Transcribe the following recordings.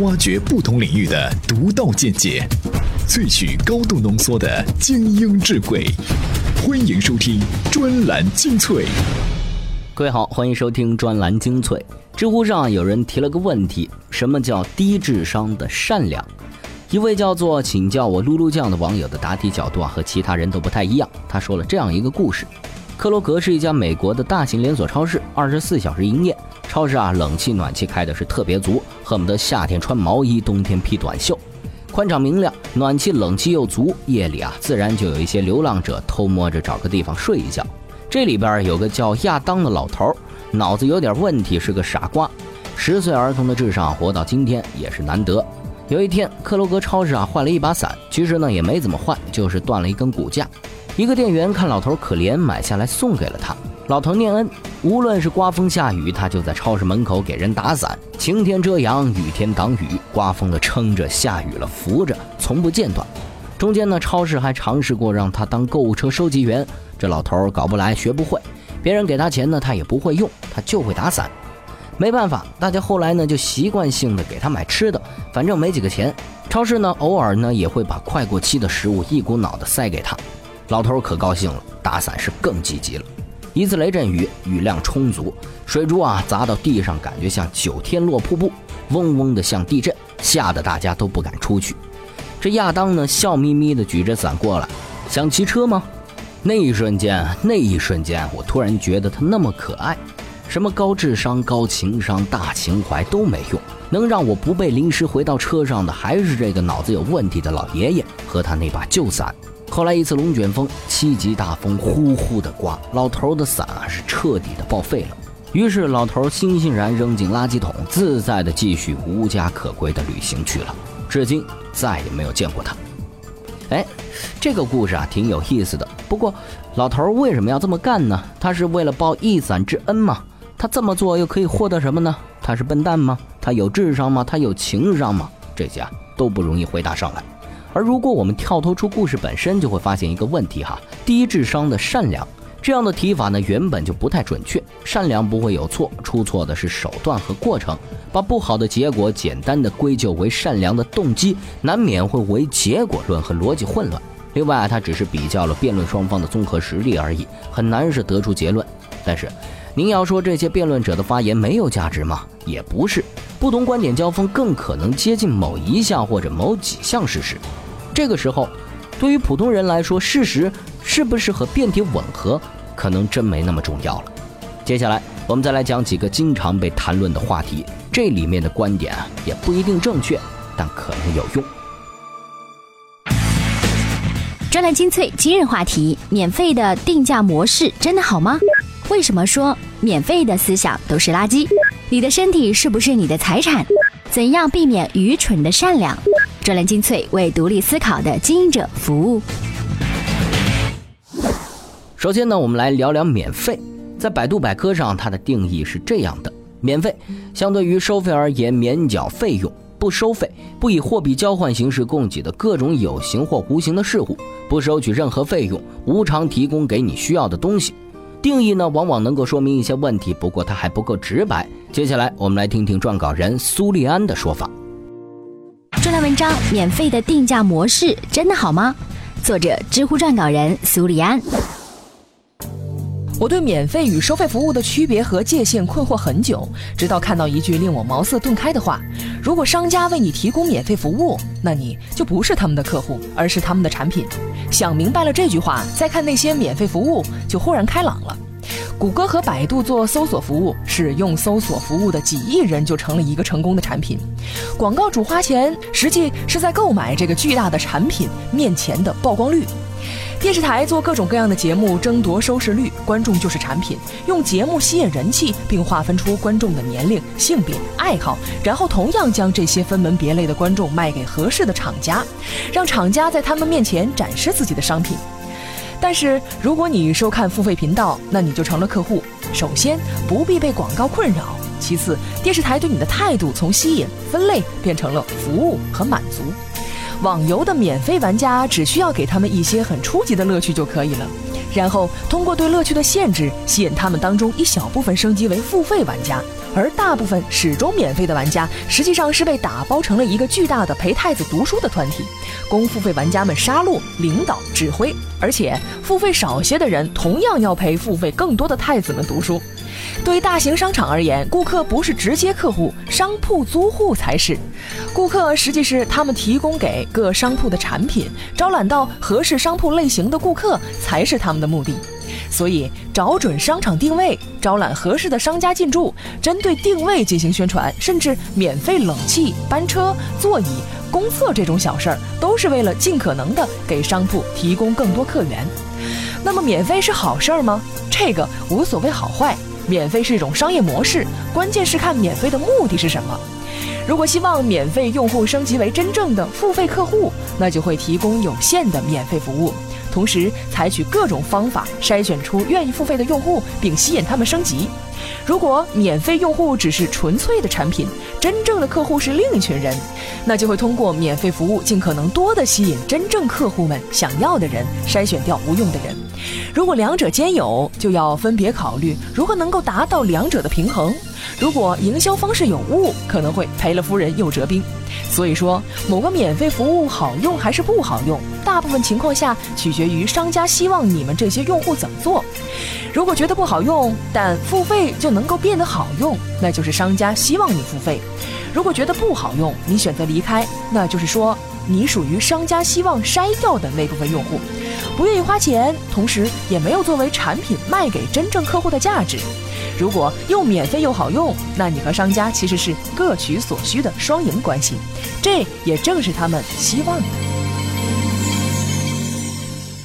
挖掘不同领域的独到见解，萃取高度浓缩的精英智慧。欢迎收听专栏精粹。各位好，欢迎收听专栏精粹。知乎上有人提了个问题：什么叫低智商的善良？一位叫做“请叫我噜噜酱”的网友的答题角度啊，和其他人都不太一样。他说了这样一个故事：克罗格是一家美国的大型连锁超市，二十四小时营业。超市啊，冷气暖气开的是特别足，恨不得夏天穿毛衣，冬天披短袖。宽敞明亮，暖气冷气又足，夜里啊，自然就有一些流浪者偷摸着找个地方睡一觉。这里边有个叫亚当的老头，脑子有点问题，是个傻瓜。十岁儿童的智商，活到今天也是难得。有一天，克罗格超市啊换了一把伞，其实呢也没怎么换，就是断了一根骨架。一个店员看老头可怜，买下来送给了他。老头念恩，无论是刮风下雨，他就在超市门口给人打伞，晴天遮阳，雨天挡雨，刮风了撑着，下雨了扶着，从不间断。中间呢，超市还尝试过让他当购物车收集员，这老头搞不来，学不会，别人给他钱呢，他也不会用，他就会打伞。没办法，大家后来呢就习惯性的给他买吃的，反正没几个钱。超市呢偶尔呢也会把快过期的食物一股脑的塞给他，老头可高兴了，打伞是更积极了。一次雷阵雨，雨量充足，水珠啊砸到地上，感觉像九天落瀑布，嗡嗡的像地震，吓得大家都不敢出去。这亚当呢笑眯眯的举着伞过来，想骑车吗？那一瞬间，那一瞬间，我突然觉得他那么可爱。什么高智商、高情商、大情怀都没用，能让我不被淋湿回到车上的，还是这个脑子有问题的老爷爷和他那把旧伞。后来一次龙卷风，七级大风呼呼的刮，老头的伞啊是彻底的报废了。于是老头悻悻然扔进垃圾桶，自在的继续无家可归的旅行去了。至今再也没有见过他。哎，这个故事啊挺有意思的。不过，老头为什么要这么干呢？他是为了报一伞之恩吗？他这么做又可以获得什么呢？他是笨蛋吗？他有智商吗？他有情商吗？这些啊都不容易回答上来。而如果我们跳脱出故事本身，就会发现一个问题哈：低智商的善良这样的提法呢，原本就不太准确。善良不会有错，出错的是手段和过程。把不好的结果简单的归咎为善良的动机，难免会为结果论和逻辑混乱。另外，他只是比较了辩论双方的综合实力而已，很难是得出结论。但是，您要说这些辩论者的发言没有价值吗？也不是，不同观点交锋更可能接近某一项或者某几项事实。这个时候，对于普通人来说，事实是不是和辩题吻合，可能真没那么重要了。接下来，我们再来讲几个经常被谈论的话题，这里面的观点，也不一定正确，但可能有用。专栏精粹今日话题：免费的定价模式真的好吗？为什么说免费的思想都是垃圾？你的身体是不是你的财产？怎样避免愚蠢的善良？专栏精粹为独立思考的经营者服务。首先呢，我们来聊聊免费。在百度百科上，它的定义是这样的：免费，相对于收费而言，免缴费用，不收费，不以货币交换形式供给的各种有形或无形的事物，不收取任何费用，无偿提供给你需要的东西。定义呢，往往能够说明一些问题，不过它还不够直白。接下来，我们来听听撰稿人苏利安的说法。这篇文章免费的定价模式真的好吗？作者：知乎撰稿人苏里安。我对免费与收费服务的区别和界限困惑很久，直到看到一句令我茅塞顿开的话：如果商家为你提供免费服务，那你就不是他们的客户，而是他们的产品。想明白了这句话，再看那些免费服务，就豁然开朗了。谷歌和百度做搜索服务，使用搜索服务的几亿人就成了一个成功的产品。广告主花钱，实际是在购买这个巨大的产品面前的曝光率。电视台做各种各样的节目争夺收视率，观众就是产品，用节目吸引人气，并划分出观众的年龄、性别、爱好，然后同样将这些分门别类的观众卖给合适的厂家，让厂家在他们面前展示自己的商品。但是，如果你收看付费频道，那你就成了客户。首先，不必被广告困扰；其次，电视台对你的态度从吸引、分类变成了服务和满足。网游的免费玩家只需要给他们一些很初级的乐趣就可以了，然后通过对乐趣的限制，吸引他们当中一小部分升级为付费玩家。而大部分始终免费的玩家，实际上是被打包成了一个巨大的陪太子读书的团体，供付费玩家们杀戮、领导、指挥。而且付费少些的人，同样要陪付费更多的太子们读书。对大型商场而言，顾客不是直接客户，商铺租户才是。顾客实际是他们提供给各商铺的产品，招揽到合适商铺类型的顾客才是他们的目的。所以，找准商场定位，招揽合适的商家进驻，针对定位进行宣传，甚至免费冷气、班车、座椅、公厕这种小事儿，都是为了尽可能的给商铺提供更多客源。那么，免费是好事儿吗？这个无所谓好坏，免费是一种商业模式，关键是看免费的目的是什么。如果希望免费用户升级为真正的付费客户，那就会提供有限的免费服务。同时，采取各种方法筛选出愿意付费的用户，并吸引他们升级。如果免费用户只是纯粹的产品，真正的客户是另一群人，那就会通过免费服务尽可能多的吸引真正客户们想要的人，筛选掉无用的人。如果两者兼有，就要分别考虑如何能够达到两者的平衡。如果营销方式有误，可能会赔了夫人又折兵。所以说，某个免费服务好用还是不好用，大部分情况下取决于商家希望你们这些用户怎么做。如果觉得不好用，但付费就能够变得好用，那就是商家希望你付费；如果觉得不好用，你选择离开，那就是说你属于商家希望筛掉的那部分用户，不愿意花钱，同时也没有作为产品卖给真正客户的价值。如果又免费又好用，那你和商家其实是各取所需的双赢关系，这也正是他们希望的。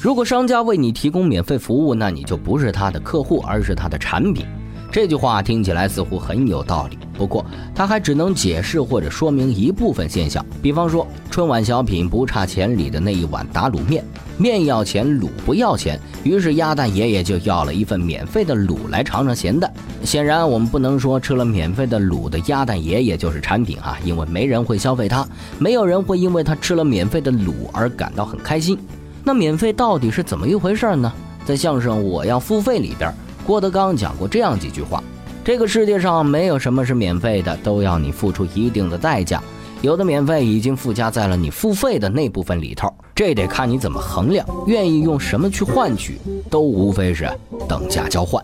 如果商家为你提供免费服务，那你就不是他的客户，而是他的产品。这句话听起来似乎很有道理，不过它还只能解释或者说明一部分现象。比方说，春晚小品不差钱里的那一碗打卤面，面要钱，卤不要钱，于是鸭蛋爷爷就要了一份免费的卤来尝尝咸淡。显然，我们不能说吃了免费的卤的鸭蛋爷爷就是产品啊，因为没人会消费它，没有人会因为他吃了免费的卤而感到很开心。那免费到底是怎么一回事呢？在相声《我要付费》里边。郭德纲讲过这样几句话：这个世界上没有什么是免费的，都要你付出一定的代价。有的免费已经附加在了你付费的那部分里头，这得看你怎么衡量，愿意用什么去换取，都无非是等价交换。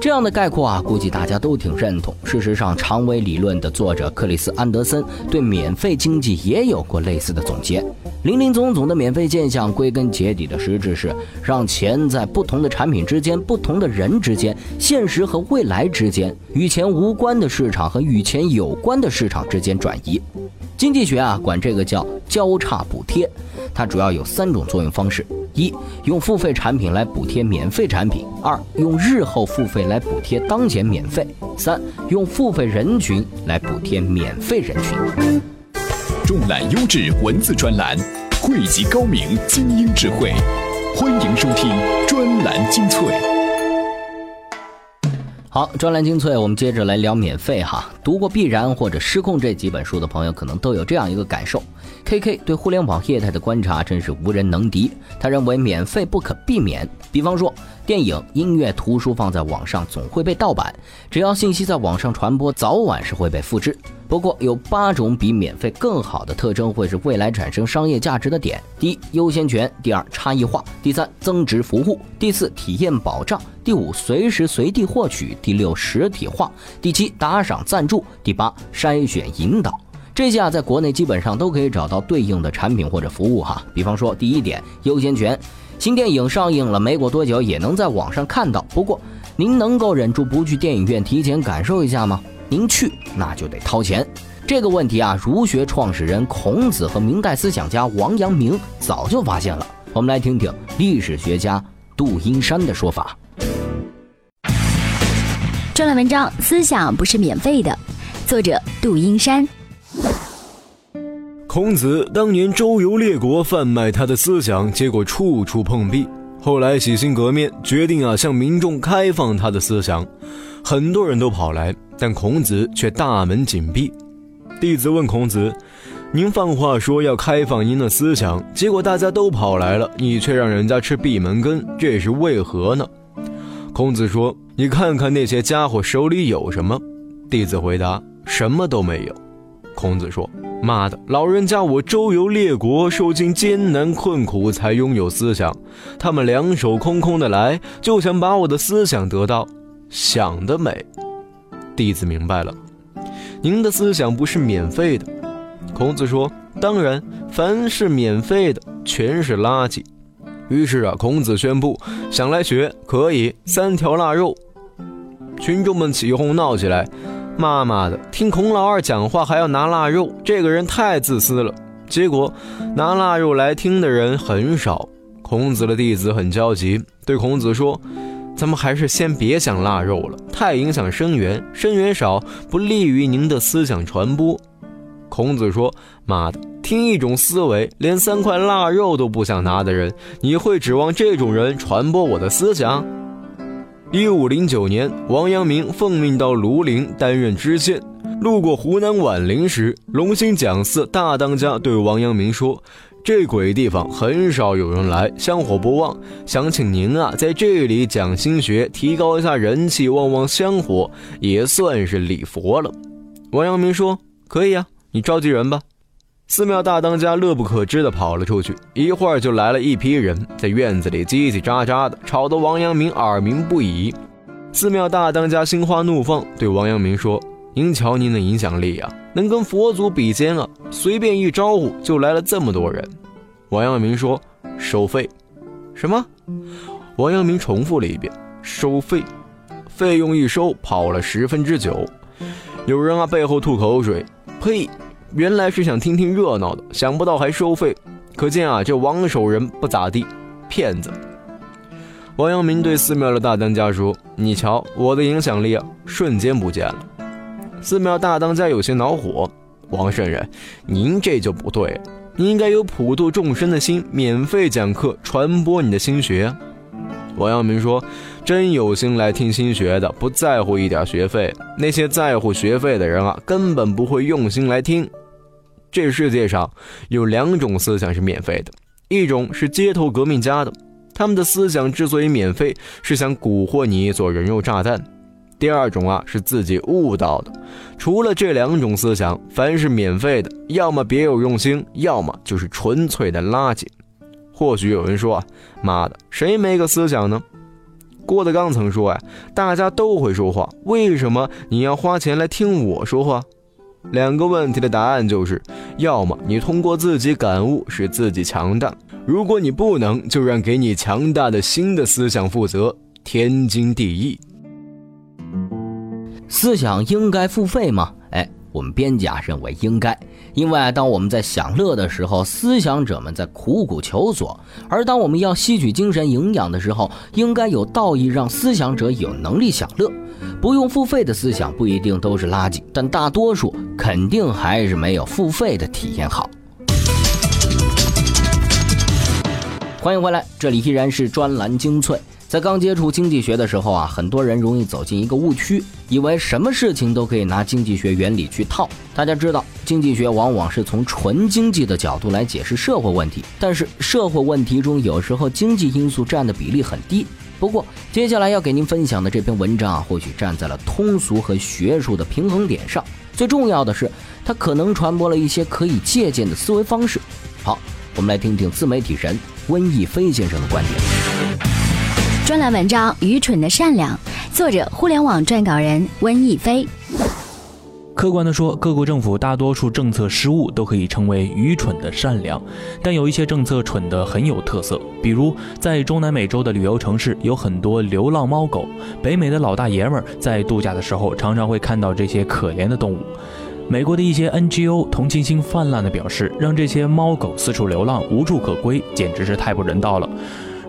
这样的概括啊，估计大家都挺认同。事实上，长尾理论的作者克里斯安德森对免费经济也有过类似的总结。林林总总的免费现象，归根结底的实质是让钱在不同的产品之间、不同的人之间、现实和未来之间、与钱无关的市场和与钱有关的市场之间转移。经济学啊，管这个叫交叉补贴。它主要有三种作用方式：一、用付费产品来补贴免费产品；二、用日后付费来补贴当前免费；三、用付费人群来补贴免费人群。重览优质文字专栏，汇集高明精英智慧，欢迎收听专栏精粹。好，专栏精粹，我们接着来聊免费哈。读过《必然》或者《失控》这几本书的朋友，可能都有这样一个感受：K K 对互联网业态的观察真是无人能敌。他认为免费不可避免，比方说电影、音乐、图书放在网上总会被盗版，只要信息在网上传播，早晚是会被复制。不过有八种比免费更好的特征，会是未来产生商业价值的点：第一，优先权；第二，差异化；第三，增值服务；第四，体验保障；第五，随时随地获取；第六，实体化；第七，打赏赞助；第八，筛选引导。这些啊，在国内基本上都可以找到对应的产品或者服务哈。比方说，第一点，优先权，新电影上映了没过多久，也能在网上看到。不过，您能够忍住不去电影院提前感受一下吗？您去那就得掏钱，这个问题啊，儒学创始人孔子和明代思想家王阳明早就发现了。我们来听听历史学家杜英山的说法。专栏文章《思想不是免费的》，作者杜英山。孔子当年周游列国，贩卖他的思想，结果处处碰壁。后来洗心革面，决定啊向民众开放他的思想。很多人都跑来，但孔子却大门紧闭。弟子问孔子：“您放话说要开放您的思想，结果大家都跑来了，你却让人家吃闭门羹，这是为何呢？”孔子说：“你看看那些家伙手里有什么？弟子回答：“什么都没有。”孔子说：“妈的，老人家我周游列国，受尽艰难困苦，才拥有思想。他们两手空空的来，就想把我的思想得到，想得美。”弟子明白了，您的思想不是免费的。孔子说：“当然，凡是免费的，全是垃圾。”于是啊，孔子宣布：“想来学可以，三条腊肉。”群众们起哄闹起来。妈妈的，听孔老二讲话还要拿腊肉，这个人太自私了。结果拿腊肉来听的人很少。孔子的弟子很焦急，对孔子说：“咱们还是先别想腊肉了，太影响生源，生源少不利于您的思想传播。”孔子说：“妈的，听一种思维连三块腊肉都不想拿的人，你会指望这种人传播我的思想？”一五零九年，王阳明奉命到庐陵担任知县。路过湖南宛陵时，龙兴讲寺大当家对王阳明说：“这鬼地方很少有人来，香火不旺，想请您啊在这里讲心学，提高一下人气，旺旺香火，也算是礼佛了。”王阳明说：“可以啊，你召集人吧。”寺庙大当家乐不可支地跑了出去，一会儿就来了一批人，在院子里叽叽喳喳的，吵得王阳明耳鸣不已。寺庙大当家心花怒放，对王阳明说：“您瞧您的影响力啊，能跟佛祖比肩啊！随便一招呼，就来了这么多人。”王阳明说：“收费。”什么？王阳明重复了一遍：“收费。”费用一收，跑了十分之九。有人啊，背后吐口水：“呸！”原来是想听听热闹的，想不到还收费，可见啊，这王守仁不咋地，骗子。王阳明对寺庙的大当家说：“你瞧，我的影响力，瞬间不见了。”寺庙大当家有些恼火：“王圣人，您这就不对，你应该有普度众生的心，免费讲课，传播你的心学。”王阳明说：“真有心来听心学的，不在乎一点学费；那些在乎学费的人啊，根本不会用心来听。”这世界上有两种思想是免费的，一种是街头革命家的，他们的思想之所以免费，是想蛊惑你做人肉炸弹；第二种啊是自己悟到的。除了这两种思想，凡是免费的，要么别有用心，要么就是纯粹的垃圾。或许有人说啊，妈的，谁没个思想呢？郭德纲曾说啊，大家都会说话，为什么你要花钱来听我说话？两个问题的答案就是：要么你通过自己感悟使自己强大，如果你不能，就让给你强大的新的思想负责，天经地义。思想应该付费吗？哎，我们编辑啊认为应该，因为当我们在享乐的时候，思想者们在苦苦求索；而当我们要吸取精神营养的时候，应该有道义让思想者有能力享乐。不用付费的思想不一定都是垃圾，但大多数肯定还是没有付费的体验好。欢迎回来，这里依然是专栏精粹。在刚接触经济学的时候啊，很多人容易走进一个误区，以为什么事情都可以拿经济学原理去套。大家知道，经济学往往是从纯经济的角度来解释社会问题，但是社会问题中有时候经济因素占的比例很低。不过，接下来要给您分享的这篇文章啊，或许站在了通俗和学术的平衡点上。最重要的是，它可能传播了一些可以借鉴的思维方式。好，我们来听听自媒体人温亦飞先生的观点。专栏文章《愚蠢的善良》，作者：互联网撰稿人温亦飞。客观地说，各国政府大多数政策失误都可以称为愚蠢的善良，但有一些政策蠢得很有特色。比如，在中南美洲的旅游城市有很多流浪猫狗，北美的老大爷们儿在度假的时候常常会看到这些可怜的动物。美国的一些 NGO 同情心泛滥地表示，让这些猫狗四处流浪无处可归，简直是太不人道了。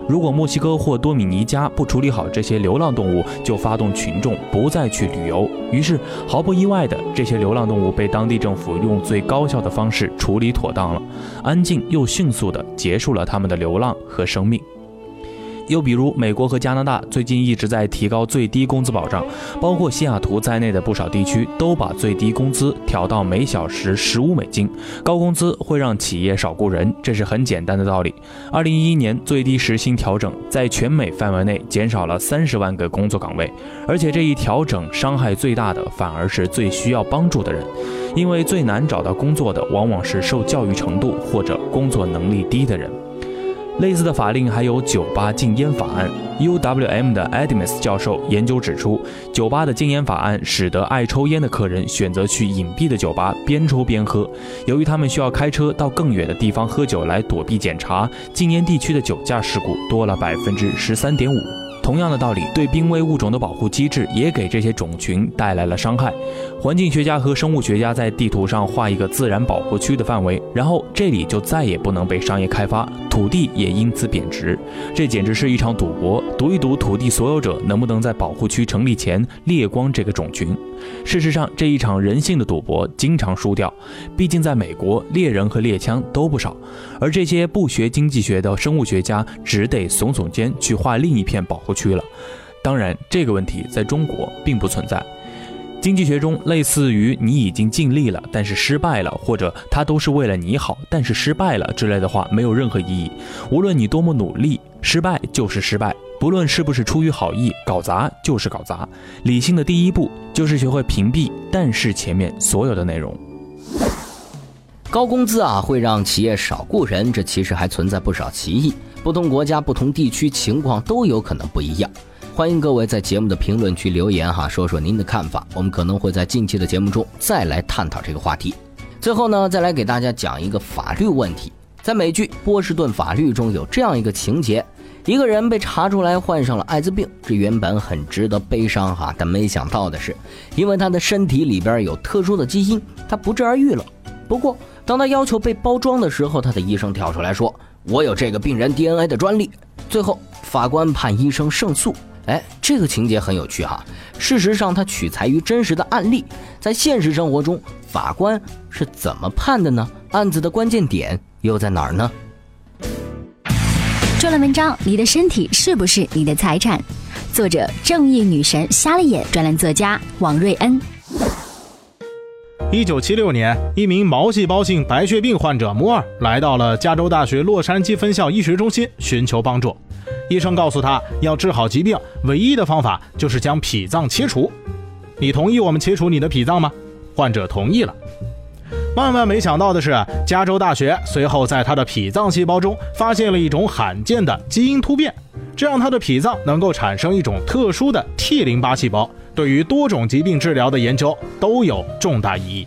如果墨西哥或多米尼加不处理好这些流浪动物，就发动群众不再去旅游。于是，毫不意外的，这些流浪动物被当地政府用最高效的方式处理妥当了，安静又迅速地结束了他们的流浪和生命。又比如美国和加拿大最近一直在提高最低工资保障，包括西雅图在内的不少地区都把最低工资调到每小时十五美金。高工资会让企业少雇人，这是很简单的道理。二零一一年最低时薪调整在全美范围内减少了三十万个工作岗位，而且这一调整伤害最大的反而是最需要帮助的人，因为最难找到工作的往往是受教育程度或者工作能力低的人。类似的法令还有酒吧禁烟法案。UWM 的 Adams 教授研究指出，酒吧的禁烟法案使得爱抽烟的客人选择去隐蔽的酒吧边抽边喝。由于他们需要开车到更远的地方喝酒来躲避检查，禁烟地区的酒驾事故多了百分之十三点五。同样的道理，对濒危物种的保护机制也给这些种群带来了伤害。环境学家和生物学家在地图上画一个自然保护区的范围，然后这里就再也不能被商业开发，土地也因此贬值。这简直是一场赌博，赌一赌土地所有者能不能在保护区成立前猎光这个种群。事实上，这一场人性的赌博经常输掉，毕竟在美国，猎人和猎枪都不少，而这些不学经济学的生物学家只得耸耸肩去画另一片保护区了。当然，这个问题在中国并不存在。经济学中，类似于“你已经尽力了，但是失败了”或者“他都是为了你好，但是失败了”之类的话，没有任何意义。无论你多么努力，失败就是失败。不论是不是出于好意，搞砸就是搞砸。理性的第一步就是学会屏蔽“但是”前面所有的内容。高工资啊，会让企业少雇人，这其实还存在不少歧义。不同国家、不同地区情况都有可能不一样。欢迎各位在节目的评论区留言哈，说说您的看法。我们可能会在近期的节目中再来探讨这个话题。最后呢，再来给大家讲一个法律问题。在美剧《波士顿法律》中有这样一个情节。一个人被查出来患上了艾滋病，这原本很值得悲伤哈，但没想到的是，因为他的身体里边有特殊的基因，他不治而愈了。不过，当他要求被包装的时候，他的医生跳出来说：“我有这个病人 DNA 的专利。”最后，法官判医生胜诉。哎，这个情节很有趣哈。事实上，它取材于真实的案例，在现实生活中，法官是怎么判的呢？案子的关键点又在哪儿呢？专栏文章：你的身体是不是你的财产？作者：正义女神瞎了眼。专栏作家：王瑞恩。一九七六年，一名毛细胞性白血病患者摩尔来到了加州大学洛杉矶分校医学中心寻求帮助。医生告诉他，要治好疾病，唯一的方法就是将脾脏切除。你同意我们切除你的脾脏吗？患者同意了。万万没想到的是，加州大学随后在他的脾脏细胞中发现了一种罕见的基因突变，这让他的脾脏能够产生一种特殊的 T 淋巴细胞，对于多种疾病治疗的研究都有重大意义。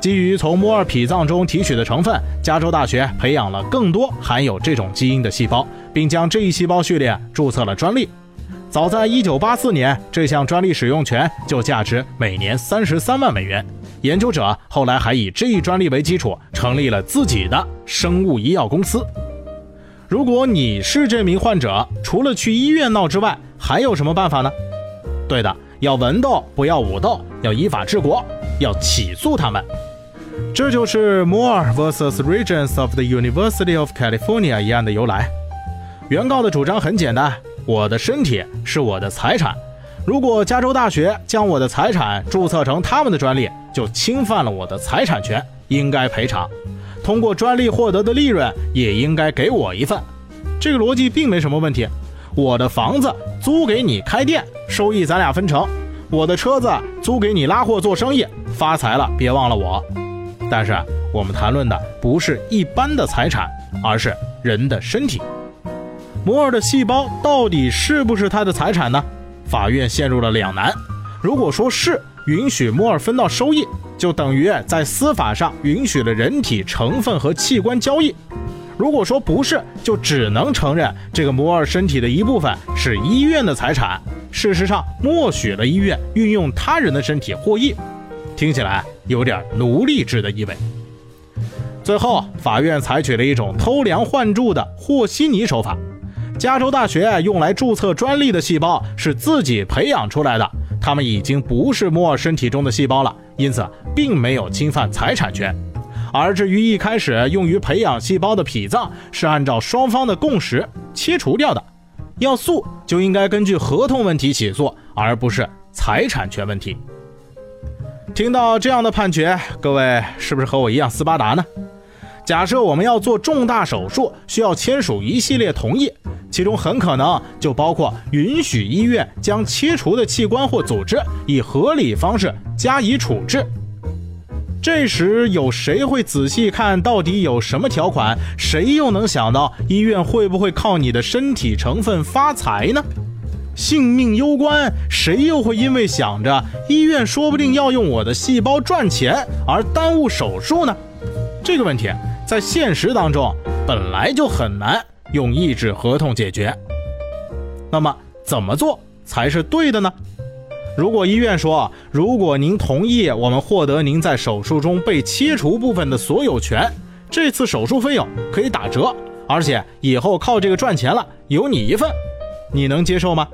基于从摩尔脾脏中提取的成分，加州大学培养了更多含有这种基因的细胞，并将这一细胞序列注册了专利。早在1984年，这项专利使用权就价值每年33万美元。研究者后来还以这一专利为基础，成立了自己的生物医药公司。如果你是这名患者，除了去医院闹之外，还有什么办法呢？对的，要文斗，不要武斗，要依法治国，要起诉他们。这就是 Moore vs. Regents of the University of California 一案的由来。原告的主张很简单：我的身体是我的财产。如果加州大学将我的财产注册成他们的专利，就侵犯了我的财产权，应该赔偿。通过专利获得的利润也应该给我一份。这个逻辑并没什么问题。我的房子租给你开店，收益咱俩分成；我的车子租给你拉货做生意，发财了别忘了我。但是我们谈论的不是一般的财产，而是人的身体。摩尔的细胞到底是不是他的财产呢？法院陷入了两难。如果说是允许摩尔分到收益，就等于在司法上允许了人体成分和器官交易；如果说不是，就只能承认这个摩尔身体的一部分是医院的财产。事实上，默许了医院运用他人的身体获益，听起来有点奴隶制的意味。最后，法院采取了一种偷梁换柱的和稀泥手法。加州大学用来注册专利的细胞是自己培养出来的，它们已经不是摩尔身体中的细胞了，因此并没有侵犯财产权。而至于一开始用于培养细胞的脾脏，是按照双方的共识切除掉的，要诉就应该根据合同问题起诉，而不是财产权问题。听到这样的判决，各位是不是和我一样斯巴达呢？假设我们要做重大手术，需要签署一系列同意，其中很可能就包括允许医院将切除的器官或组织以合理方式加以处置。这时有谁会仔细看到底有什么条款？谁又能想到医院会不会靠你的身体成分发财呢？性命攸关，谁又会因为想着医院说不定要用我的细胞赚钱而耽误手术呢？这个问题在现实当中本来就很难用一纸合同解决。那么怎么做才是对的呢？如果医院说，如果您同意，我们获得您在手术中被切除部分的所有权，这次手术费用可以打折，而且以后靠这个赚钱了，有你一份，你能接受吗？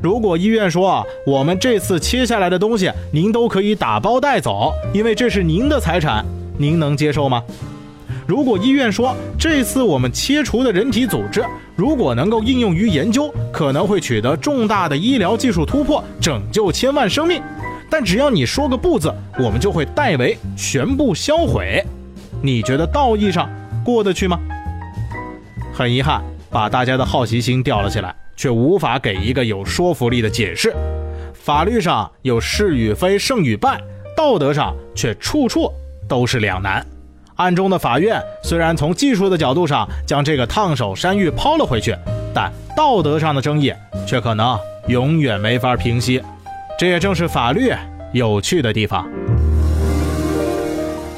如果医院说，我们这次切下来的东西您都可以打包带走，因为这是您的财产，您能接受吗？如果医院说这次我们切除的人体组织如果能够应用于研究，可能会取得重大的医疗技术突破，拯救千万生命，但只要你说个不字，我们就会代为全部销毁。你觉得道义上过得去吗？很遗憾，把大家的好奇心吊了起来，却无法给一个有说服力的解释。法律上有是与非、胜与败，道德上却处处都是两难。案中的法院虽然从技术的角度上将这个烫手山芋抛了回去，但道德上的争议却可能永远没法平息。这也正是法律有趣的地方。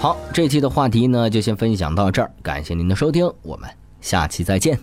好，这期的话题呢就先分享到这儿，感谢您的收听，我们下期再见。